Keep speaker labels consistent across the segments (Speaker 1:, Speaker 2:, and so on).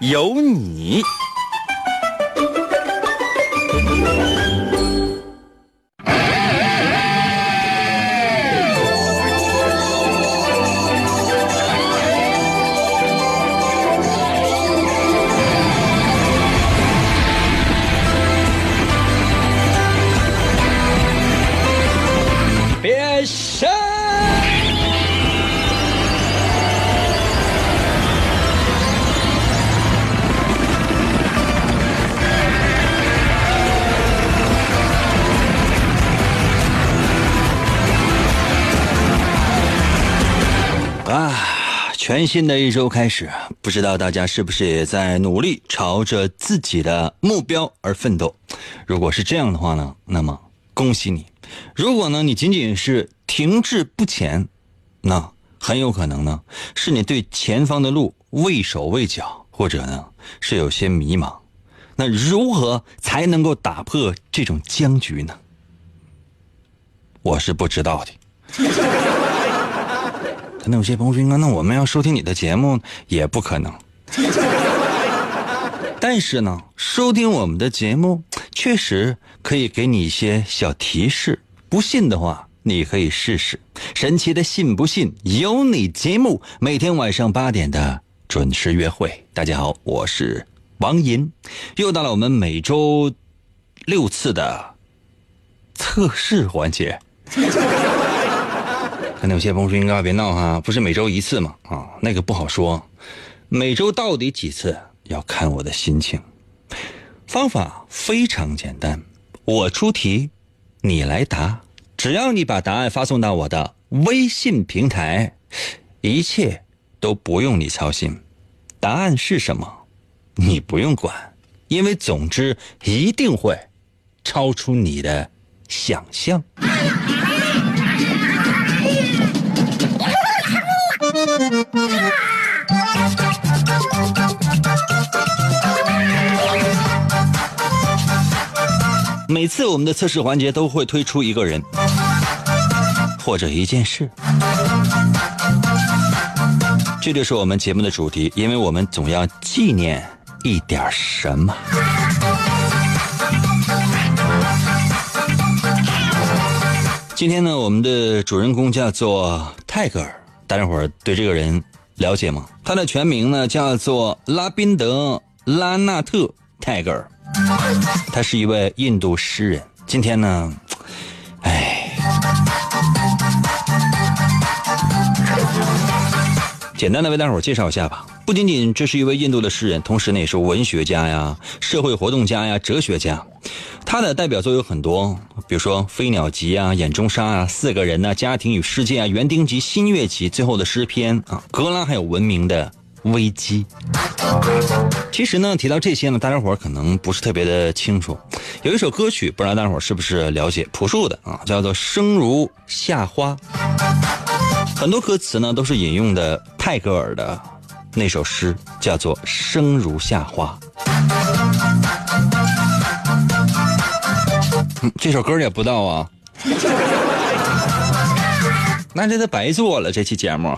Speaker 1: 有你。
Speaker 2: 全新的一周开始，不知道大家是不是也在努力朝着自己的目标而奋斗？如果是这样的话呢，那么恭喜你。如果呢，你仅仅是停滞不前，那很有可能呢，是你对前方的路畏手畏脚，或者呢是有些迷茫。那如何才能够打破这种僵局呢？我是不知道的。可能有些朋友说：“那我们要收听你的节目也不可能。”但是呢，收听我们的节目确实可以给你一些小提示。不信的话，你可以试试。神奇的信不信由你节目，每天晚上八点的准时约会。大家好，我是王银，又到了我们每周六次的测试环节。可能有些朋友说：“应该别闹哈，不是每周一次吗？啊，那个不好说。每周到底几次，要看我的心情。方法非常简单，我出题，你来答。只要你把答案发送到我的微信平台，一切都不用你操心。答案是什么，你不用管，因为总之一定会超出你的想象。”每次我们的测试环节都会推出一个人或者一件事，这就是我们节目的主题，因为我们总要纪念一点什么。今天呢，我们的主人公叫做泰戈尔，大家伙儿对这个人了解吗？他的全名呢叫做拉宾德·拉纳特·泰戈尔。他是一位印度诗人。今天呢，哎，简单的为大伙介绍一下吧。不仅仅这是一位印度的诗人，同时呢也是文学家呀、社会活动家呀、哲学家。他的代表作有很多，比如说《飞鸟集》啊、《眼中沙》啊、《四个人》呐、《家庭与世界》啊、《园丁集》、《新月集》、最后的诗篇啊、格拉还有文明的危机。其实呢，提到这些呢，大家伙可能不是特别的清楚。有一首歌曲，不知道大家伙是不是了解？朴树的啊，叫做《生如夏花》。很多歌词呢都是引用的泰戈尔的那首诗，叫做《生如夏花》。嗯这首歌也不知道啊，那这都白做了这期节目。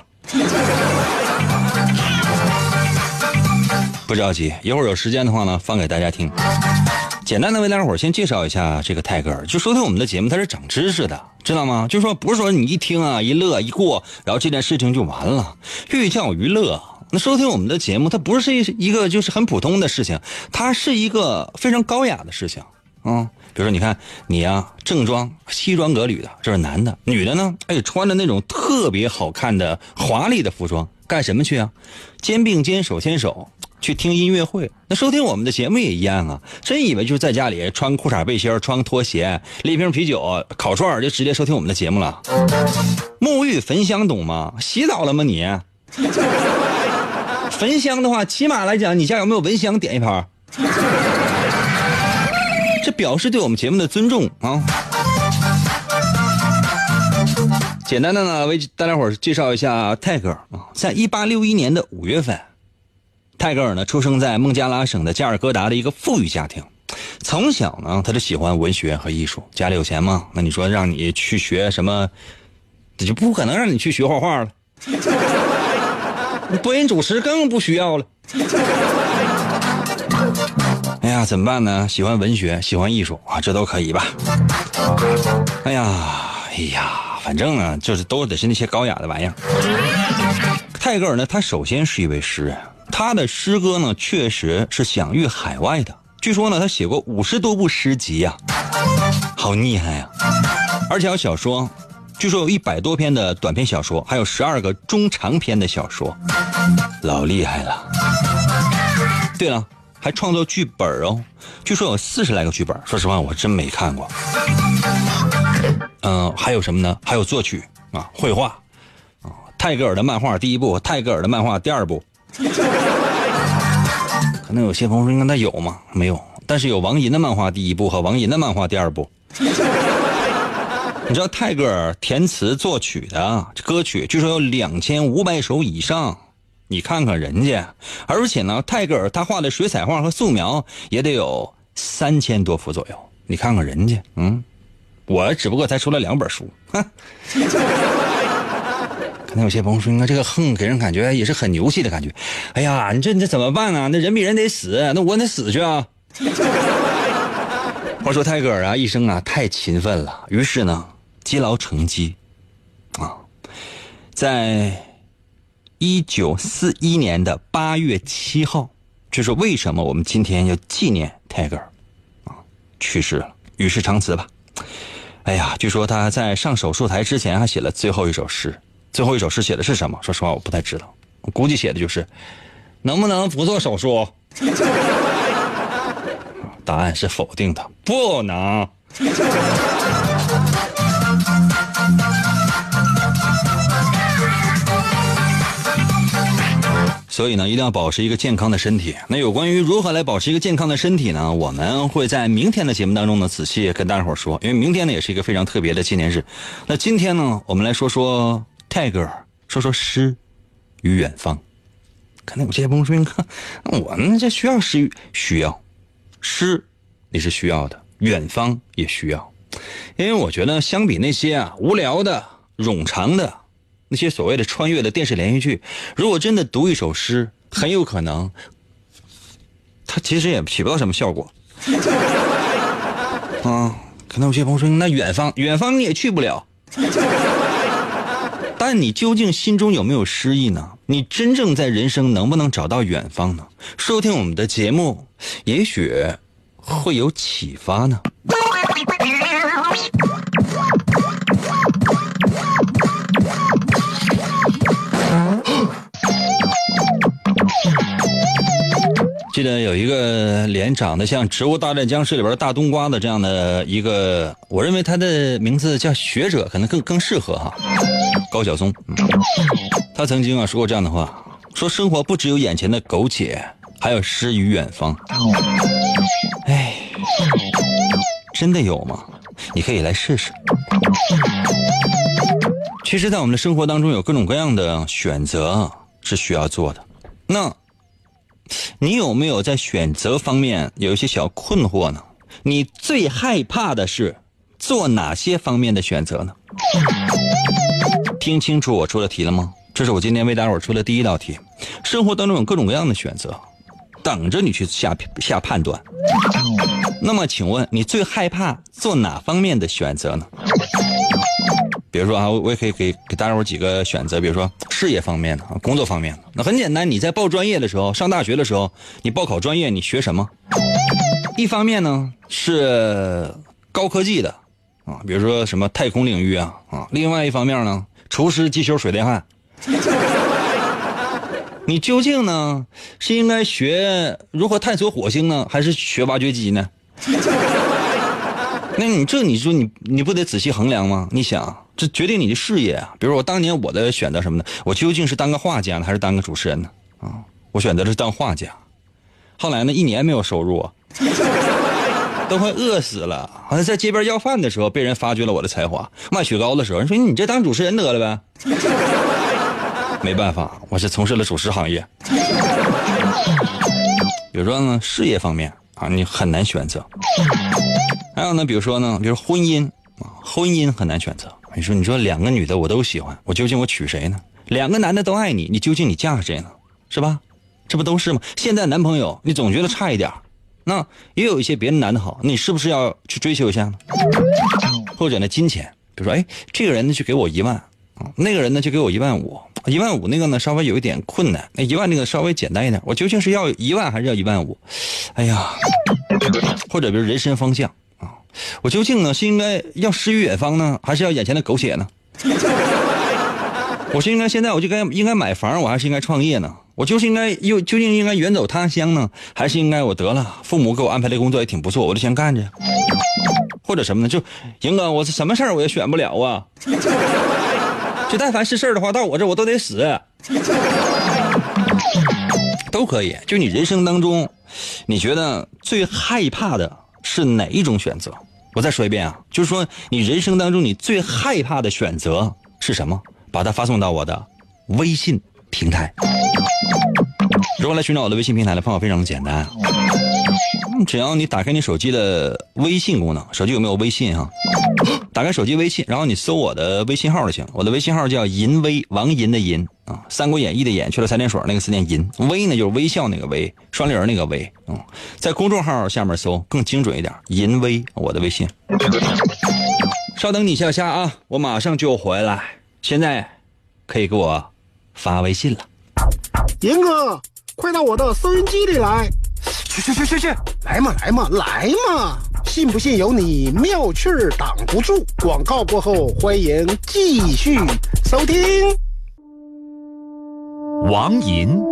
Speaker 2: 不着急，一会儿有时间的话呢，放给大家听。简单的为大家伙儿先介绍一下这个泰戈尔。就收听我们的节目，它是长知识的，知道吗？就说，不是说你一听啊、一乐、一过，然后这件事情就完了。寓教于乐。那收听我们的节目，它不是一一个就是很普通的事情，它是一个非常高雅的事情。嗯，比如说，你看你呀、正装西装革履的，这是男的；女的呢，哎，穿着那种特别好看的华丽的服装，干什么去啊？肩并肩，手牵手。去听音乐会，那收听我们的节目也一样啊！真以为就是在家里穿裤衩背心、穿拖鞋、拎瓶啤酒、烤串就直接收听我们的节目了？沐浴焚香懂吗？洗澡了吗你？焚香的话，起码来讲，你家有没有蚊香？点一盘。这表示对我们节目的尊重啊。简单的呢，为大家伙介绍一下泰戈尔啊，在一八六一年的五月份，泰戈尔呢出生在孟加拉省的加尔各答的一个富裕家庭。从小呢，他就喜欢文学和艺术，家里有钱吗，那你说让你去学什么，这就不可能让你去学画画了。播音主持更不需要了。哎呀，怎么办呢？喜欢文学，喜欢艺术啊，这都可以吧？哎呀，哎呀，反正呢，就是都得是那些高雅的玩意儿。泰戈尔呢，他首先是一位诗人，他的诗歌呢，确实是享誉海外的。据说呢，他写过五十多部诗集呀，好厉害呀！而且有小说，据说有一百多篇的短篇小说，还有十二个中长篇的小说，老厉害了。对了。还创作剧本哦，据说有四十来个剧本。说实话，我真没看过。嗯，还有什么呢？还有作曲啊，绘画啊，泰戈尔的漫画第一部，泰戈尔的漫画第二部。可能有些朋友说，应该他有吗？没有，但是有王寅的漫画第一部和王寅的漫画第二部。你知道泰戈尔填词作曲的这歌曲，据说有两千五百首以上。你看看人家，而且呢，泰戈尔他画的水彩画和素描也得有三千多幅左右。你看看人家，嗯，我只不过才出了两本书，哼。可能有些朋友说，你看这个横给人感觉也是很牛气的感觉。哎呀，你这你这怎么办呢？那人比人得死，那我得死去啊。话说泰戈尔啊，一生啊太勤奋了，于是呢积劳成疾，啊，在。一九四一年的八月七号，这是为什么我们今天要纪念泰戈尔啊去世了？与世长辞吧。哎呀，据说他在上手术台之前还写了最后一首诗。最后一首诗写的是什么？说实话，我不太知道。我估计写的就是能不能不做手术。答案是否定的，不能。所以呢，一定要保持一个健康的身体。那有关于如何来保持一个健康的身体呢？我们会在明天的节目当中呢，仔细跟大家伙说。因为明天呢，也是一个非常特别的纪念日。那今天呢，我们来说说泰戈尔，说说诗与远方。可能有些朋友说：“你看，我们这需要诗，需要诗，你是需要的，远方也需要。因为我觉得，相比那些啊无聊的、冗长的。”那些所谓的穿越的电视连续剧，如果真的读一首诗，很有可能，它其实也起不到什么效果。啊，可能有些朋友说，那远方，远方你也去不了。但你究竟心中有没有诗意呢？你真正在人生能不能找到远方呢？收听我们的节目，也许会有启发呢。记得有一个脸长得像《植物大战僵尸》里边大冬瓜的这样的一个，我认为他的名字叫学者，可能更更适合哈。高晓松，他曾经啊说过这样的话：说生活不只有眼前的苟且，还有诗与远方。哎，真的有吗？你可以来试试。其实，在我们的生活当中，有各种各样的选择是需要做的。那。你有没有在选择方面有一些小困惑呢？你最害怕的是做哪些方面的选择呢？听清楚我出的题了吗？这是我今天为大伙出的第一道题。生活当中有各种各样的选择，等着你去下下判断。那么，请问你最害怕做哪方面的选择呢？比如说啊，我也可以给给大家伙几个选择，比如说事业方面的啊，工作方面的。那很简单，你在报专业的时候，上大学的时候，你报考专业，你学什么？一方面呢是高科技的啊，比如说什么太空领域啊啊。另外一方面呢，厨师、机修、水电焊。你究竟呢是应该学如何探索火星呢，还是学挖掘机呢？那你这你说你你不得仔细衡量吗？你想。这决定你的事业啊！比如说我当年我的选择什么呢？我究竟是当个画家呢，还是当个主持人呢？啊，我选择的是当画家。后来呢，一年没有收入啊，都快饿死了。好像在街边要饭的时候，被人发掘了我的才华。卖雪糕的时候，人说你这当主持人得了呗。没办法，我是从事了主持行业。比如说呢，事业方面啊，你很难选择。还有呢，比如说呢，比如婚姻啊，婚姻很难选择。你说，你说两个女的我都喜欢，我究竟我娶谁呢？两个男的都爱你，你究竟你嫁谁呢？是吧？这不都是吗？现在男朋友你总觉得差一点那也有一些别的男的好，你是不是要去追求一下呢？或者呢，金钱，比如说，哎，这个人呢就给我一万，那个人呢就给我一万五，一万五那个呢稍微有一点困难，那一万那个稍微简单一点，我究竟是要一万还是要一万五？哎呀，或者比如人生方向。我究竟呢是应该要诗与远方呢，还是要眼前的苟且呢？我是应该现在我就该应该买房，我还是应该创业呢？我就是应该又究竟应该远走他乡呢，还是应该我得了父母给我安排的工作也挺不错，我就先干着？或者什么呢？就赢哥，我是什么事儿我也选不了啊！就但凡是事儿的话，到我这我都得死，都可以。就你人生当中，你觉得最害怕的？是哪一种选择？我再说一遍啊，就是说你人生当中你最害怕的选择是什么？把它发送到我的微信平台。如果来寻找我的微信平台的方法非常的简单。只要你打开你手机的微信功能，手机有没有微信啊？打开手机微信，然后你搜我的微信号就行。我的微信号叫银威，王银的银啊，《三国演义》的演去了三点水那个字念银，微呢就是微笑那个微，双立人那个微嗯，在公众号下面搜更精准一点，银威我的微信。稍等你一下下啊，我马上就回来。现在可以给我发微信了。
Speaker 3: 银哥，快到我的收音机里来。
Speaker 4: 去去去去去，
Speaker 3: 来嘛来嘛来嘛！信不信由你，妙趣儿挡不住。广告过后，欢迎继续收听。
Speaker 5: 王银，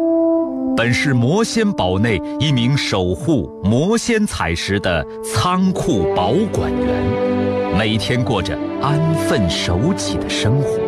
Speaker 5: 本是魔仙堡内一名守护魔仙彩石的仓库保管员，每天过着安分守己的生活。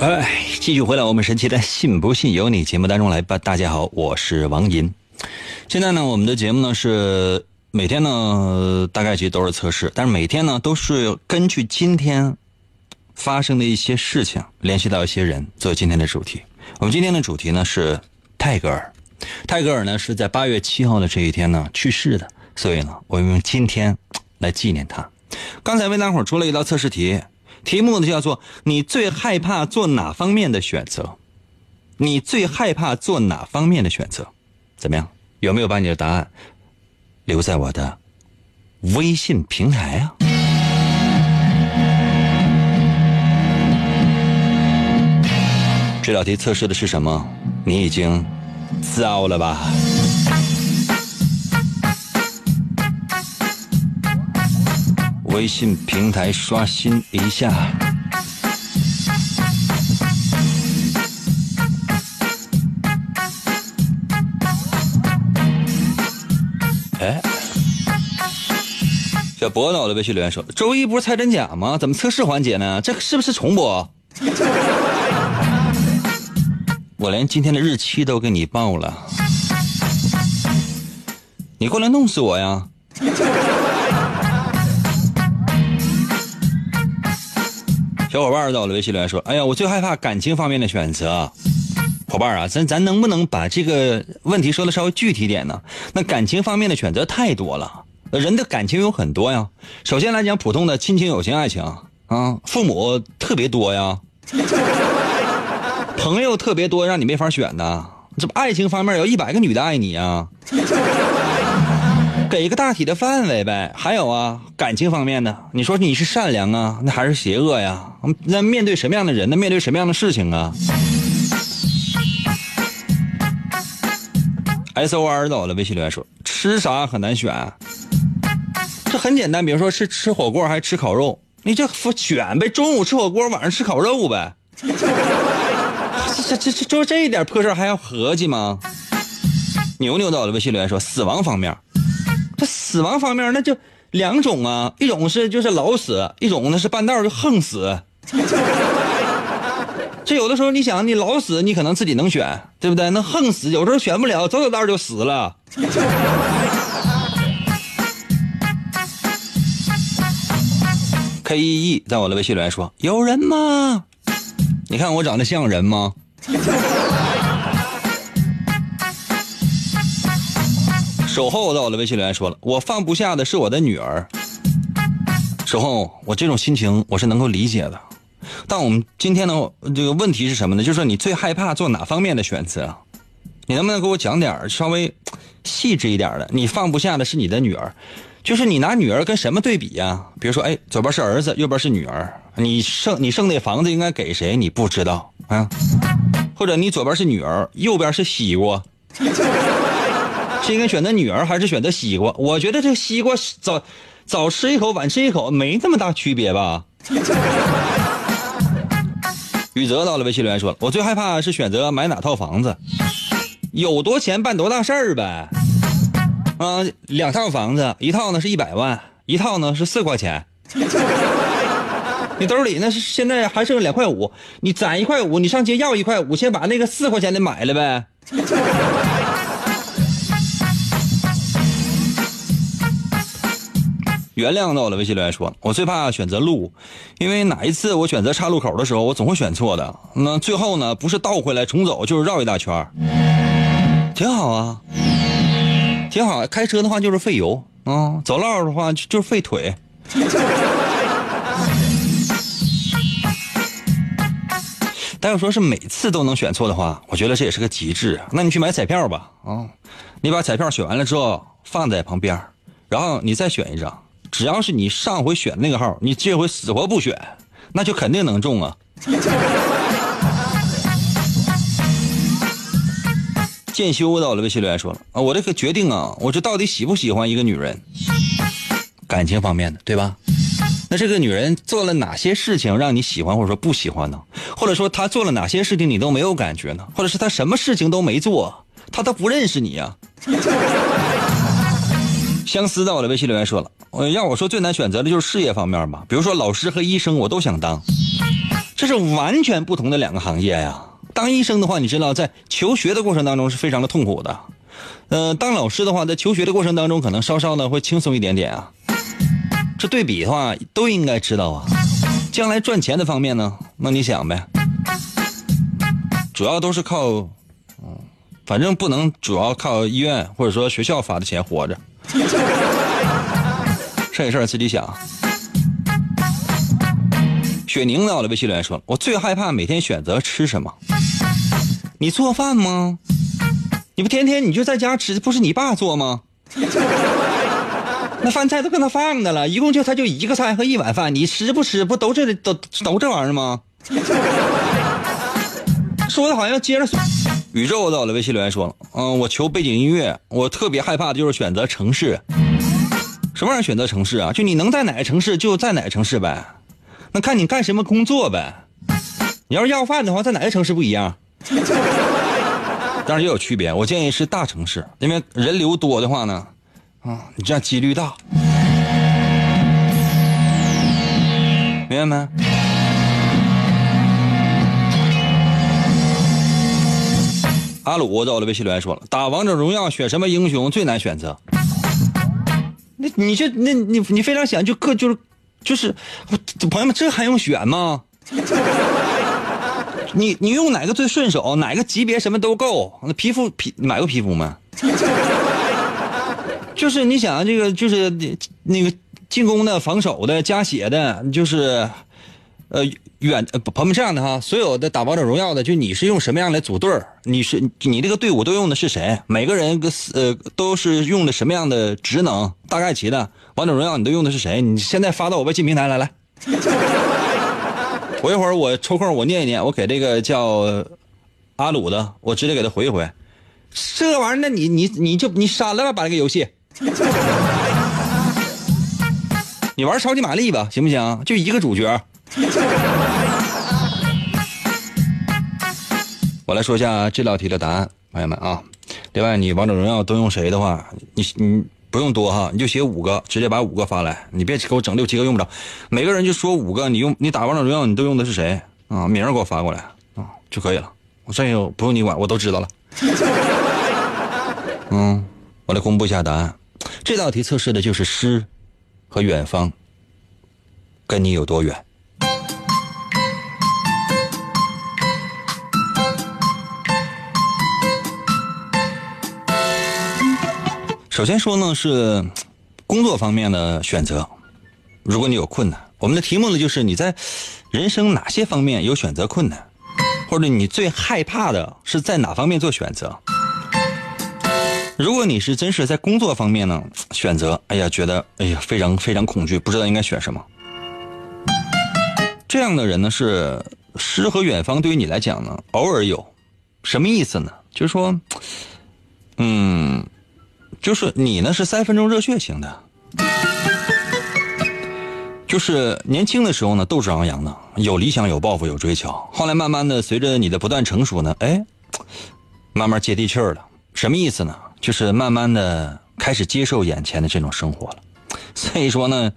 Speaker 2: 哎，继续回来，我们神奇的“信不信由你”节目当中来吧。大家好，我是王银。现在呢，我们的节目呢是每天呢大概其实都是测试，但是每天呢都是根据今天发生的一些事情联系到一些人做今天的主题。我们今天的主题呢是泰戈尔。泰戈尔呢是在八月七号的这一天呢去世的，所以呢我们用今天来纪念他。刚才为大伙出了一道测试题。题目呢叫做“你最害怕做哪方面的选择？你最害怕做哪方面的选择？怎么样？有没有把你的答案留在我的微信平台啊？这道题测试的是什么？你已经糟了吧？微信平台刷新一下。哎，小博脑的微信留言说：“周一不是猜真假吗？怎么测试环节呢？这个是不是重播？” 我连今天的日期都给你报了，你过来弄死我呀！小伙伴在我的微信留言说：“哎呀，我最害怕感情方面的选择。”伙伴啊，咱咱能不能把这个问题说的稍微具体点呢？那感情方面的选择太多了，人的感情有很多呀。首先来讲，普通的亲情、友情、爱情啊，父母特别多呀，朋友特别多，让你没法选呢。这不爱情方面有一百个女的爱你啊，给一个大体的范围呗。还有啊，感情方面呢，你说你是善良啊，那还是邪恶呀？那面对什么样的人呢？面对什么样的事情啊？S O R 到了，微信留言说吃啥很难选，这很简单，比如说是吃火锅还是吃烤肉，你就选呗，中午吃火锅，晚上吃烤肉呗，这这这就这一点破事还要合计吗？牛牛到了，微信留言说死亡方面，这死亡方面那就两种啊，一种是就是老死，一种呢是半道就横死。这有的时候，你想，你老死，你可能自己能选，对不对？那横死，有时候选不了，走走道就死了。K E E 在我的微信里面说：“有人吗？你看我长得像人吗？”守候在我的微信里面说了：“我放不下的是我的女儿。”守候，我这种心情我是能够理解的。但我们今天的这个问题是什么呢？就是说你最害怕做哪方面的选择？你能不能给我讲点稍微细致一点的？你放不下的是你的女儿，就是你拿女儿跟什么对比呀？比如说，哎，左边是儿子，右边是女儿，你剩你剩那房子应该给谁？你不知道啊？或者你左边是女儿，右边是西瓜，是应该选择女儿还是选择西瓜？我觉得这西瓜早早吃一口晚吃一口没这么大区别吧？宇泽到了，微信留言说了：“我最害怕是选择买哪套房子，有多钱办多大事儿呗。啊，两套房子，一套呢是一百万，一套呢是四块钱。你兜里那是现在还剩两块五，你攒一块五，你上街要一块五，先把那个四块钱的买了呗。”原谅到了，微信留言说：“我最怕选择路，因为哪一次我选择岔路口的时候，我总会选错的。那最后呢，不是倒回来重走，就是绕一大圈挺好啊，挺好。开车的话就是费油啊，走道的话就是费腿。但要说是每次都能选错的话，我觉得这也是个极致。那你去买彩票吧，啊，你把彩票选完了之后放在旁边，然后你再选一张。”只要是你上回选那个号，你这回死活不选，那就肯定能中啊！剑修到了，微信留言说了啊，我这个决定啊，我这到底喜不喜欢一个女人？感情方面的，对吧？那这个女人做了哪些事情让你喜欢或者说不喜欢呢？或者说她做了哪些事情你都没有感觉呢？或者是她什么事情都没做，她都不认识你呀？相思在我的微信留言说了，我要我说最难选择的就是事业方面吧，比如说老师和医生，我都想当，这是完全不同的两个行业呀。当医生的话，你知道在求学的过程当中是非常的痛苦的，呃，当老师的话，在求学的过程当中可能稍稍的会轻松一点点啊。这对比的话都应该知道啊。将来赚钱的方面呢，那你想呗，主要都是靠，嗯，反正不能主要靠医院或者说学校发的钱活着。这事儿自己想。雪宁到了，微信留言说：“我最害怕每天选择吃什么。你做饭吗？你不天天你就在家吃，不是你爸做吗？那饭菜都搁那放的了，一共就他就一个菜和一碗饭，你吃不吃？不都这都都这玩意儿吗？” 说的好像接着宇宙到了，微信留言说了：“嗯，我求背景音乐，我特别害怕的就是选择城市。什么玩意选择城市啊？就你能在哪个城市就在哪个城市呗。那看你干什么工作呗。你要是要饭的话，在哪个城市不一样？当然也有区别。我建议是大城市，因为人流多的话呢，啊，你这样几率大。明白没？”阿鲁在我的微信留言说了：“打王者荣耀选什么英雄最难选择？那你这那你你非常想就各就是就是，朋友们这还用选吗？你你用哪个最顺手？哪个级别什么都够？那皮肤皮买过皮肤吗？就是你想这个就是那个进攻的、防守的、加血的，就是呃远呃朋友们这样的哈，所有的打王者荣耀的，就你是用什么样来组队儿你是你这个队伍都用的是谁？每个人个呃都是用的什么样的职能？大概齐的王者荣耀你都用的是谁？你现在发到我微信平台来来。我一会儿我抽空我念一念，我给这个叫阿鲁的，我直接给他回一回。这玩意儿，那你你你就你删了吧，把这个游戏。你玩超级玛丽吧，行不行？就一个主角。我来说一下这道题的答案，朋友们啊。另外，你王者荣耀都用谁的话，你你不用多哈，你就写五个，直接把五个发来，你别给我整六七个用不着。每个人就说五个，你用你打王者荣耀你都用的是谁啊？名给我发过来啊就可以了。我这个不用你管，我都知道了。嗯，我来公布一下答案。这道题测试的就是诗和远方跟你有多远。首先说呢是工作方面的选择，如果你有困难，我们的题目呢就是你在人生哪些方面有选择困难，或者你最害怕的是在哪方面做选择。如果你是真是在工作方面呢选择，哎呀觉得哎呀非常非常恐惧，不知道应该选什么，这样的人呢是诗和远方对于你来讲呢偶尔有，什么意思呢？就是说，嗯。就是你呢是三分钟热血型的，就是年轻的时候呢斗志昂扬的，有理想有抱负有追求。后来慢慢的随着你的不断成熟呢，哎，慢慢接地气儿了。什么意思呢？就是慢慢的开始接受眼前的这种生活了。所以说呢，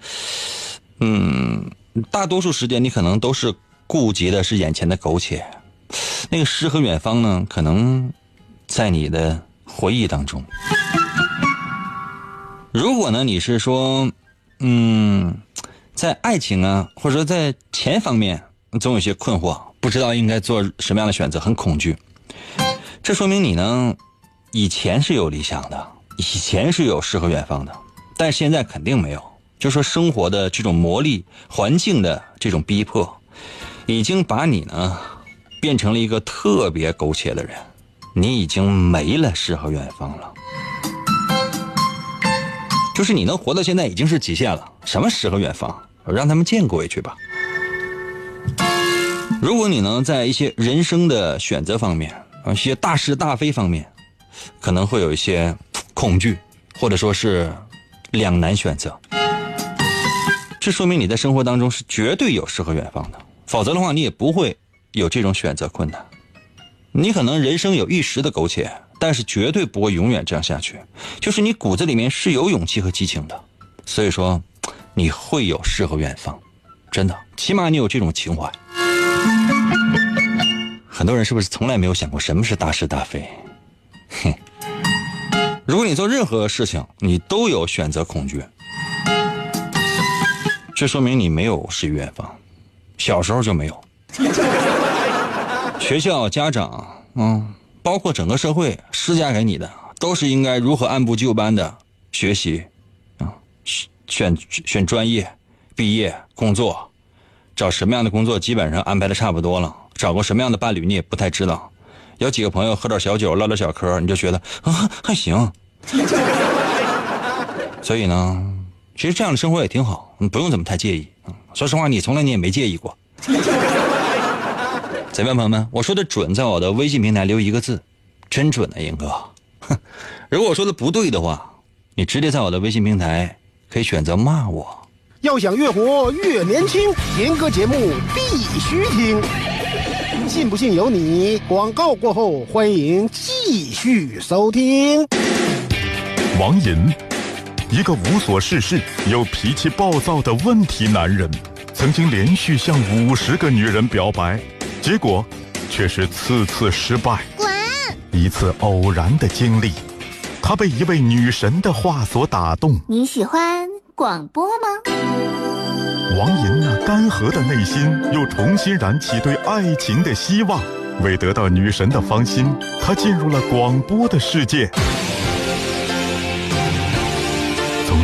Speaker 2: 嗯，大多数时间你可能都是顾及的是眼前的苟且，那个诗和远方呢，可能在你的回忆当中。如果呢，你是说，嗯，在爱情啊，或者说在钱方面，总有些困惑，不知道应该做什么样的选择，很恐惧。这说明你呢，以前是有理想的，以前是有诗和远方的，但现在肯定没有。就说生活的这种磨砺，环境的这种逼迫，已经把你呢，变成了一个特别苟且的人，你已经没了诗和远方了。就是你能活到现在已经是极限了，什么诗和远方，让他们见过去吧。如果你能在一些人生的选择方面，啊，一些大是大非方面，可能会有一些恐惧，或者说是两难选择，这说明你在生活当中是绝对有诗和远方的，否则的话你也不会有这种选择困难。你可能人生有一时的苟且。但是绝对不会永远这样下去，就是你骨子里面是有勇气和激情的，所以说你会有诗和远方，真的，起码你有这种情怀。很多人是不是从来没有想过什么是大是大非？哼，如果你做任何事情你都有选择恐惧，这说明你没有诗与远方，小时候就没有。学校、家长，嗯。包括整个社会施加给你的，都是应该如何按部就班的学习，啊，选选专业，毕业工作，找什么样的工作基本上安排的差不多了，找个什么样的伴侣你也不太知道，有几个朋友喝点小酒唠点小嗑，你就觉得啊还行，所以呢，其实这样的生活也挺好，你不用怎么太介意。说实话，你从来你也没介意过。怎么样，朋友们？我说的准，在我的微信平台留一个字，真准啊，英哥。如果我说的不对的话，你直接在我的微信平台可以选择骂我。
Speaker 3: 要想越活越年轻，严哥节目必须听。信不信由你。广告过后，欢迎继续收听。
Speaker 6: 王银，一个无所事事又脾气暴躁的问题男人，曾经连续向五十个女人表白。结果，却是次次失败。
Speaker 7: 滚！
Speaker 6: 一次偶然的经历，他被一位女神的话所打动。
Speaker 7: 你喜欢广播吗？
Speaker 6: 王莹那干涸的内心又重新燃起对爱情的希望。为得到女神的芳心，他进入了广播的世界。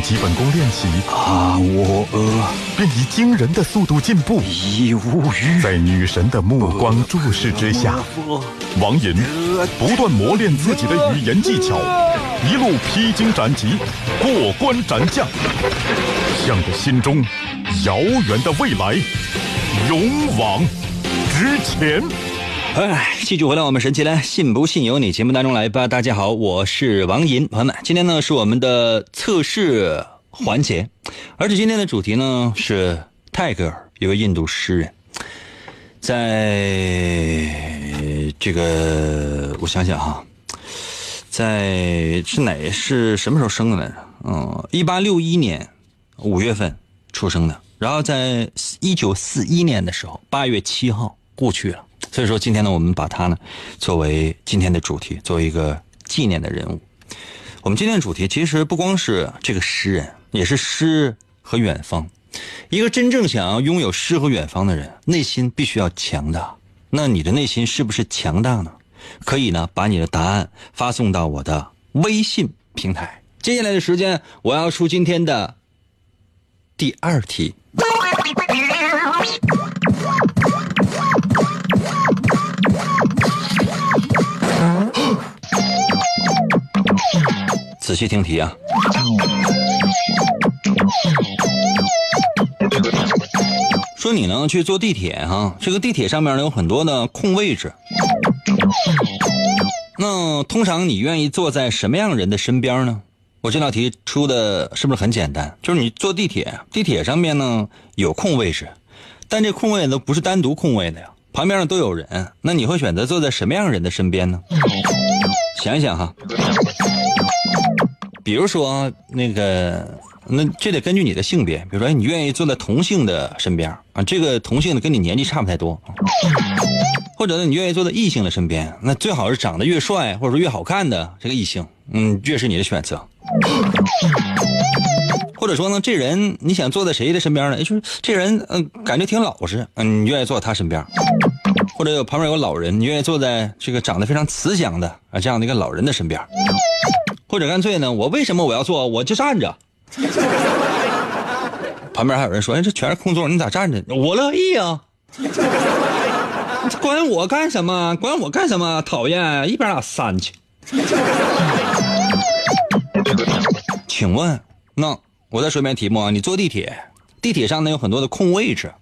Speaker 6: 基本功练习，
Speaker 1: 啊，我呃
Speaker 6: 便以惊人的速度进步。
Speaker 1: 已无语。
Speaker 6: 在女神的目光注视之下，王银不断磨练自己的语言技巧，一路披荆斩棘，过关斩将，向着心中遥远的未来勇往直前。
Speaker 2: 哎，继续回来我们神奇的“信不信由你”节目当中来吧。大家好，我是王银，朋友们，今天呢是我们的测试环节，而且今天的主题呢是泰戈尔，一位印度诗人，在这个我想想哈，在是哪是什么时候生的来着？嗯，一八六一年五月份出生的，然后在一九四一年的时候八月七号故去了。所以说，今天呢，我们把它呢作为今天的主题，作为一个纪念的人物。我们今天的主题其实不光是这个诗人，也是诗和远方。一个真正想要拥有诗和远方的人，内心必须要强大。那你的内心是不是强大呢？可以呢，把你的答案发送到我的微信平台。接下来的时间，我要出今天的第二题。仔细听题啊！说你呢去坐地铁哈，这个地铁上面呢有很多的空位置。那通常你愿意坐在什么样人的身边呢？我这道题出的是不是很简单？就是你坐地铁，地铁上面呢有空位置，但这空位都不是单独空位的呀，旁边呢都有人。那你会选择坐在什么样人的身边呢？想一想哈。比如说那个，那这得根据你的性别。比如说，你愿意坐在同性的身边啊，这个同性的跟你年纪差不太多。或者呢，你愿意坐在异性的身边，那最好是长得越帅或者说越好看的这个异性，嗯，越是你的选择。或者说呢，这人你想坐在谁的身边呢？就是这人，嗯，感觉挺老实，嗯，你愿意坐在他身边。或者有旁边有老人，你愿意坐在这个长得非常慈祥的啊这样的一个老人的身边。或者干脆呢，我为什么我要坐？我就站着。旁边还有人说：“哎，这全是空座，你咋站着？”我乐意啊。管我干什么？管我干什么？讨厌！一边拉散去。请问，那我再说一遍题目啊，你坐地铁，地铁上呢有很多的空位置，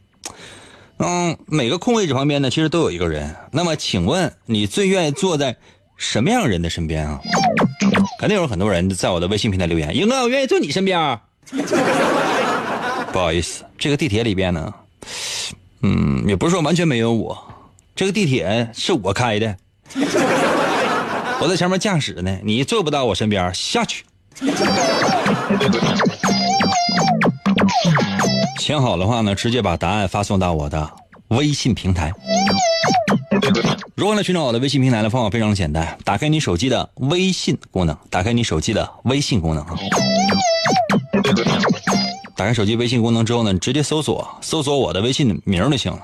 Speaker 2: 嗯，每个空位置旁边呢其实都有一个人。那么，请问你最愿意坐在什么样人的身边啊？肯定有很多人在我的微信平台留言，英哥，我愿意坐你身边。不好意思，这个地铁里边呢，嗯，也不是说完全没有我，这个地铁是我开的，我在前面驾驶呢，你坐不到我身边，下去。想好的话呢，直接把答案发送到我的微信平台。如何来寻找我的微信平台的方法非常的简单，打开你手机的微信功能，打开你手机的微信功能啊。打开手机微信功能之后呢，你直接搜索搜索我的微信名就行了。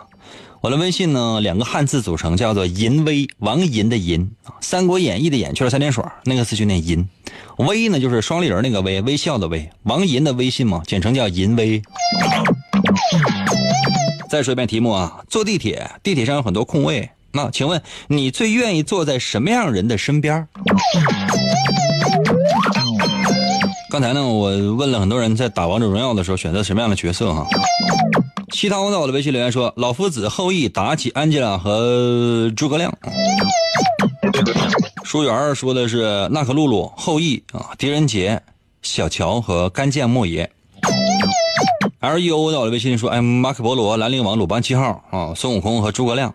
Speaker 2: 我的微信呢，两个汉字组成，叫做“淫威”，王淫的淫，《三国演义》的演去了三点水，那个字就念淫。威呢，就是双立人那个威，微笑的威。王淫的微信嘛，简称叫淫威。再说一遍题目啊，坐地铁，地铁上有很多空位。那请问你最愿意坐在什么样人的身边？刚才呢，我问了很多人在打王者荣耀的时候选择什么样的角色哈。西涛在我的微信留言说：“老夫子后羿妲己安吉拉和诸葛亮。”舒媛说的是娜可露露后羿啊，狄仁杰、小乔和干将莫邪。L E O 在我的微信说：“哎，马可波罗、兰陵王、鲁班七号啊，孙悟空和诸葛亮。”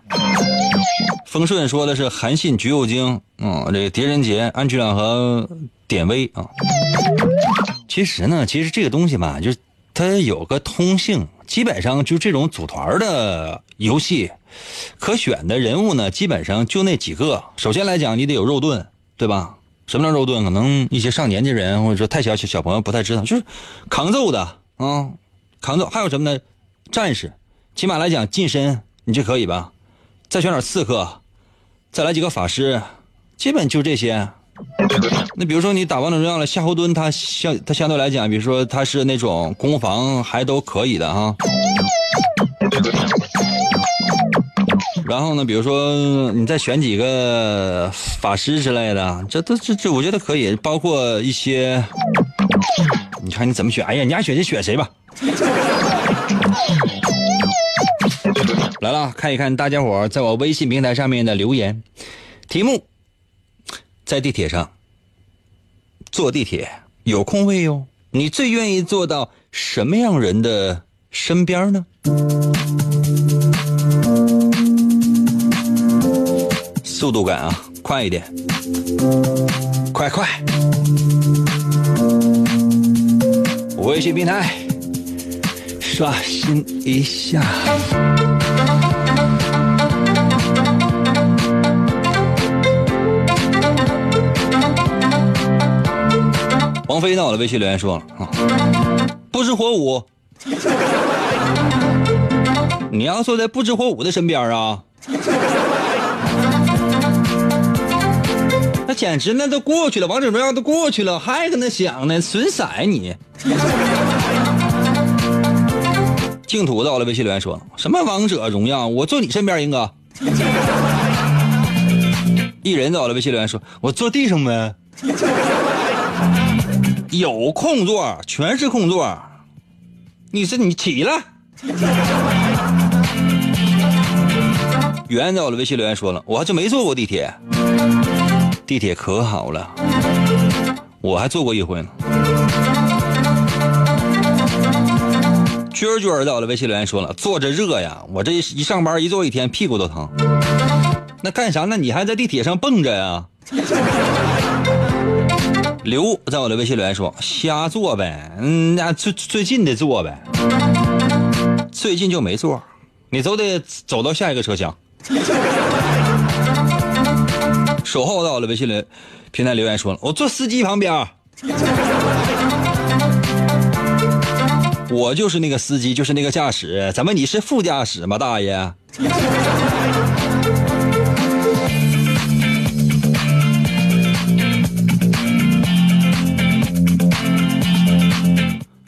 Speaker 2: 丰顺说的是韩信、橘右京，嗯，这个狄仁杰、安琪拉和典韦啊。其实呢，其实这个东西吧，就是它有个通性，基本上就这种组团的游戏，可选的人物呢，基本上就那几个。首先来讲，你得有肉盾，对吧？什么叫肉盾？可能一些上年纪人或者说太小小小朋友不太知道，就是扛揍的啊，扛揍。还有什么呢？战士，起码来讲近身你这可以吧？再选点刺客。再来几个法师，基本就这些。那比如说你打王者荣耀了，夏侯惇他相他相对来讲，比如说他是那种攻防还都可以的哈。然后呢，比如说你再选几个法师之类的，这都这这我觉得可以，包括一些，你看你怎么选？哎呀，你爱选就选谁吧。来了，看一看大家伙在我微信平台上面的留言，题目：在地铁上坐地铁有空位哟，你最愿意坐到什么样人的身边呢？速度感啊，快一点，快快！微信平台刷新一下。王菲在我的，微信留言说了啊，不知火舞，你要坐在不知火舞的身边啊。那简直那都过去了，王者荣耀都过去了，还搁那想呢，损色你！净土到了，微信留言说什么王者荣耀，我坐你身边，英哥。一人到了，微信留言说，我坐地上呗。有空座，全是空座。你是你起来。圆到了，微信留言说了，我还就没坐过地铁。地铁可好了，我还坐过一回呢。娟娟在我的，微信留言说了，坐着热呀，我这一上班一坐一天，屁股都疼。那干啥？那你还在地铁上蹦着呀？刘在我的微信留言说，瞎坐呗，嗯，那最最近的坐呗，最近就没坐，你都得走到下一个车厢。守候到了微信里平台留言说了，我坐司机旁边，我就是那个司机，就是那个驾驶，怎么你是副驾驶吗，大爷？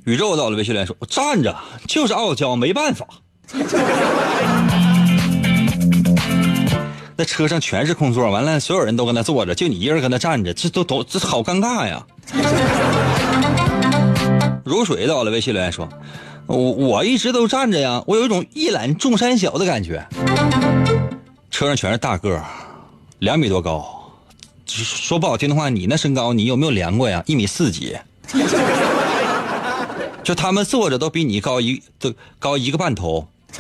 Speaker 2: 宇宙到了微信留言说，我站着就是傲娇，没办法。那车上全是空座，完了所有人都搁那坐着，就你一个人搁那站着，这都都这好尴尬呀！如水到了微信留言说：“我我一直都站着呀，我有一种一览众山小的感觉。”车上全是大个，两米多高，说不好听的话，你那身高你有没有量过呀？一米四几？就他们坐着都比你高一都高一个半头。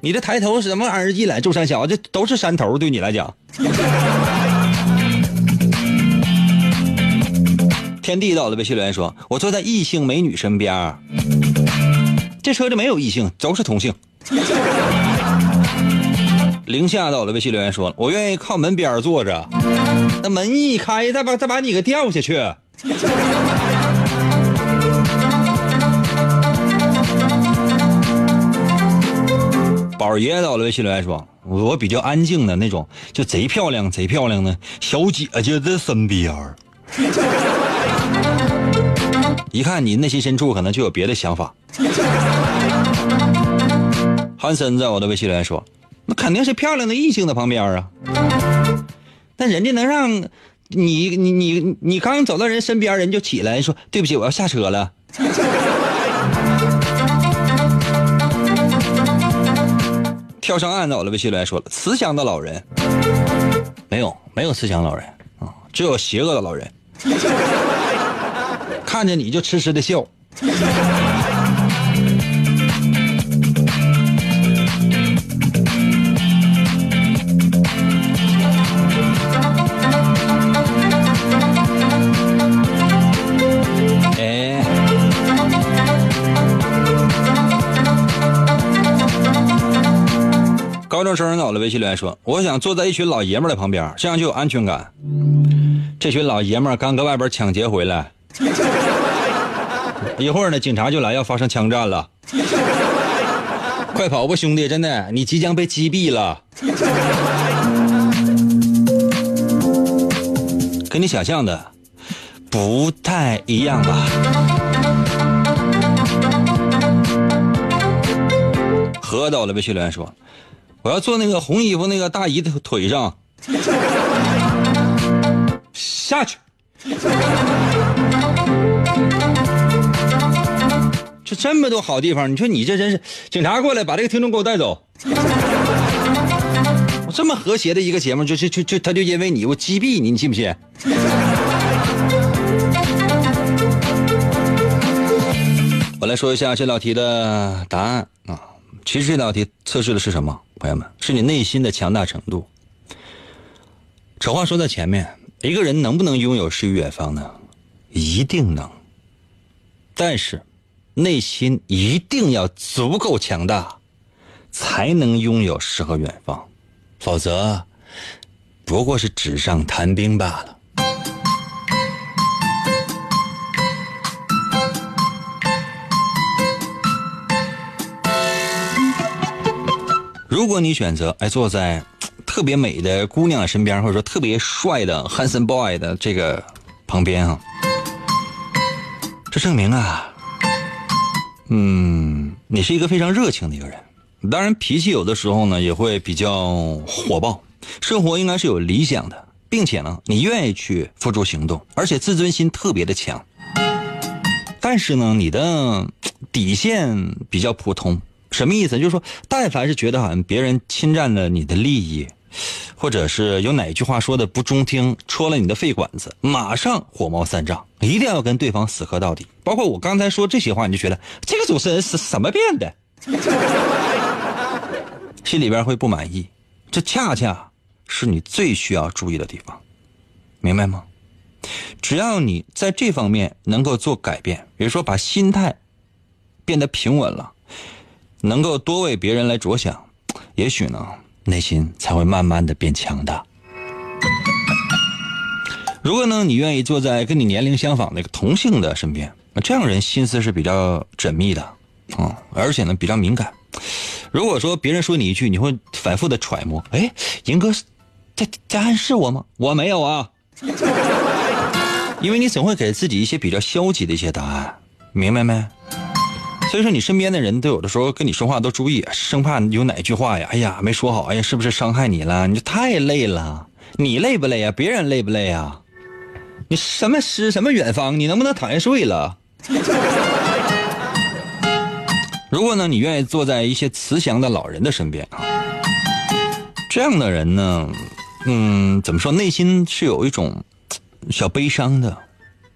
Speaker 2: 你这抬头什么玩意儿？一览众山小，这都是山头，对你来讲。天地到了，微信留言说：“我坐在异性美女身边，这车里没有异性，都是同性。”零下到了，微信留言说：“我愿意靠门边坐着，那门一开，再把再把你给掉下去。”宝爷到了，微信留言说：“我比较安静的那种，就贼漂亮、贼漂亮的小姐姐的身边 一看你内心深处可能就有别的想法。”汉森在我的微信留言说：“那肯定是漂亮的异性的旁边啊，但人家能让你你你你刚走到人身边，人就起来说对不起，我要下车了。”跳上岸的，我的微信里还说了：“慈祥的老人，没有，没有慈祥老人啊，只有邪恶的老人，看见你就痴痴的笑。”高中生到了，微信留言说：“我想坐在一群老爷们的旁边，这样就有安全感。”这群老爷们刚搁外边抢劫回来，一会儿呢，警察就来，要发生枪战了。快跑吧，兄弟！真的，你即将被击毙了。跟你想象的不太一样吧？喝到了，微信留言说：“我要坐那个红衣服那个大姨的腿上下去。”这这么多好地方，你说你这真是警察过来把这个听众给我带走。我这么和谐的一个节目，就就就就他就因为你我击毙你，你信不信？我来说一下这道题的答案啊。其实这道题测试的是什么？朋友们，是你内心的强大程度。丑话说在前面，一个人能不能拥有诗与远方呢？一定能。但是，内心一定要足够强大，才能拥有诗和远方。否则，不过是纸上谈兵罢了。如果你选择哎坐在特别美的姑娘身边，或者说特别帅的 handsome boy 的这个旁边啊，这证明啊，嗯，你是一个非常热情的一个人。当然，脾气有的时候呢也会比较火爆。生活应该是有理想的，并且呢，你愿意去付诸行动，而且自尊心特别的强。但是呢，你的底线比较普通。什么意思？就是说，但凡是觉得好像别人侵占了你的利益，或者是有哪一句话说的不中听，戳了你的肺管子，马上火冒三丈，一定要跟对方死磕到底。包括我刚才说这些话，你就觉得这个主持人是什么变的？心里边会不满意。这恰恰是你最需要注意的地方，明白吗？只要你在这方面能够做改变，比如说把心态变得平稳了。能够多为别人来着想，也许呢，内心才会慢慢的变强大。如果呢，你愿意坐在跟你年龄相仿的一个同性的身边，那这样人心思是比较缜密的，啊，而且呢比较敏感。如果说别人说你一句，你会反复的揣摩，哎，银哥在在暗示我吗？我没有啊，因为你总会给自己一些比较消极的一些答案，明白没？所以说，你身边的人都有的时候跟你说话都注意，生怕有哪句话呀，哎呀没说好，哎呀是不是伤害你了？你就太累了，你累不累呀？别人累不累呀？你什么诗什么远方？你能不能躺下睡了？如果呢，你愿意坐在一些慈祥的老人的身边啊，这样的人呢，嗯，怎么说？内心是有一种小悲伤的。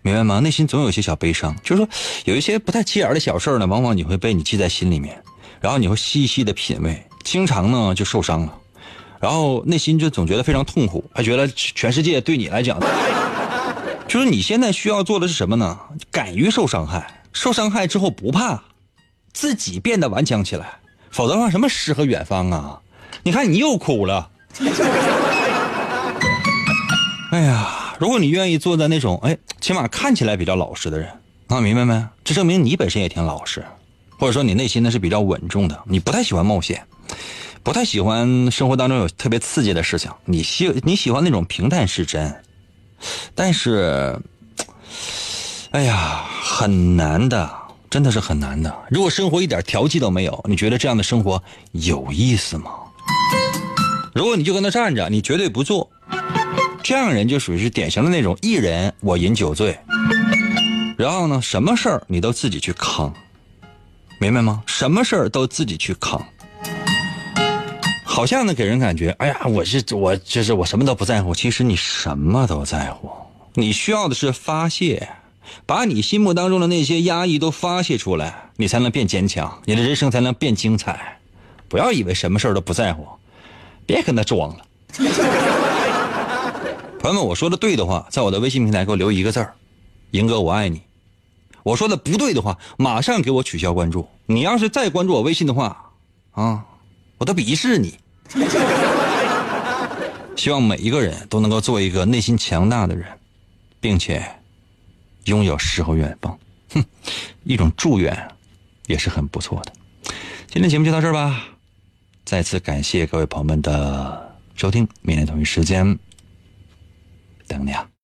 Speaker 2: 明白吗？内心总有些小悲伤，就是说，有一些不太起眼的小事呢，往往你会被你记在心里面，然后你会细细的品味，经常呢就受伤了，然后内心就总觉得非常痛苦，还觉得全世界对你来讲，就是你现在需要做的是什么呢？敢于受伤害，受伤害之后不怕，自己变得顽强起来，否则的话，什么诗和远方啊？你看你又哭了，哎呀。如果你愿意坐在那种哎，起码看起来比较老实的人，啊，明白没？这证明你本身也挺老实，或者说你内心呢是比较稳重的。你不太喜欢冒险，不太喜欢生活当中有特别刺激的事情。你喜你喜欢那种平淡是真，但是，哎呀，很难的，真的是很难的。如果生活一点调剂都没有，你觉得这样的生活有意思吗？如果你就跟他站着，你绝对不做。这样人就属于是典型的那种一人我饮酒醉，然后呢，什么事儿你都自己去扛，明白吗？什么事儿都自己去扛，好像呢给人感觉，哎呀，我是我就是我什么都不在乎。其实你什么都在乎，你需要的是发泄，把你心目当中的那些压抑都发泄出来，你才能变坚强，你的人生才能变精彩。不要以为什么事儿都不在乎，别跟他装了。朋友们，我说的对的话，在我的微信平台给我留一个字儿，“赢哥我爱你”。我说的不对的话，马上给我取消关注。你要是再关注我微信的话，啊，我都鄙视你。希望每一个人都能够做一个内心强大的人，并且拥有诗和远方。哼，一种祝愿也是很不错的。今天节目就到这儿吧，再次感谢各位朋友们的收听，明天同一时间。等你啊。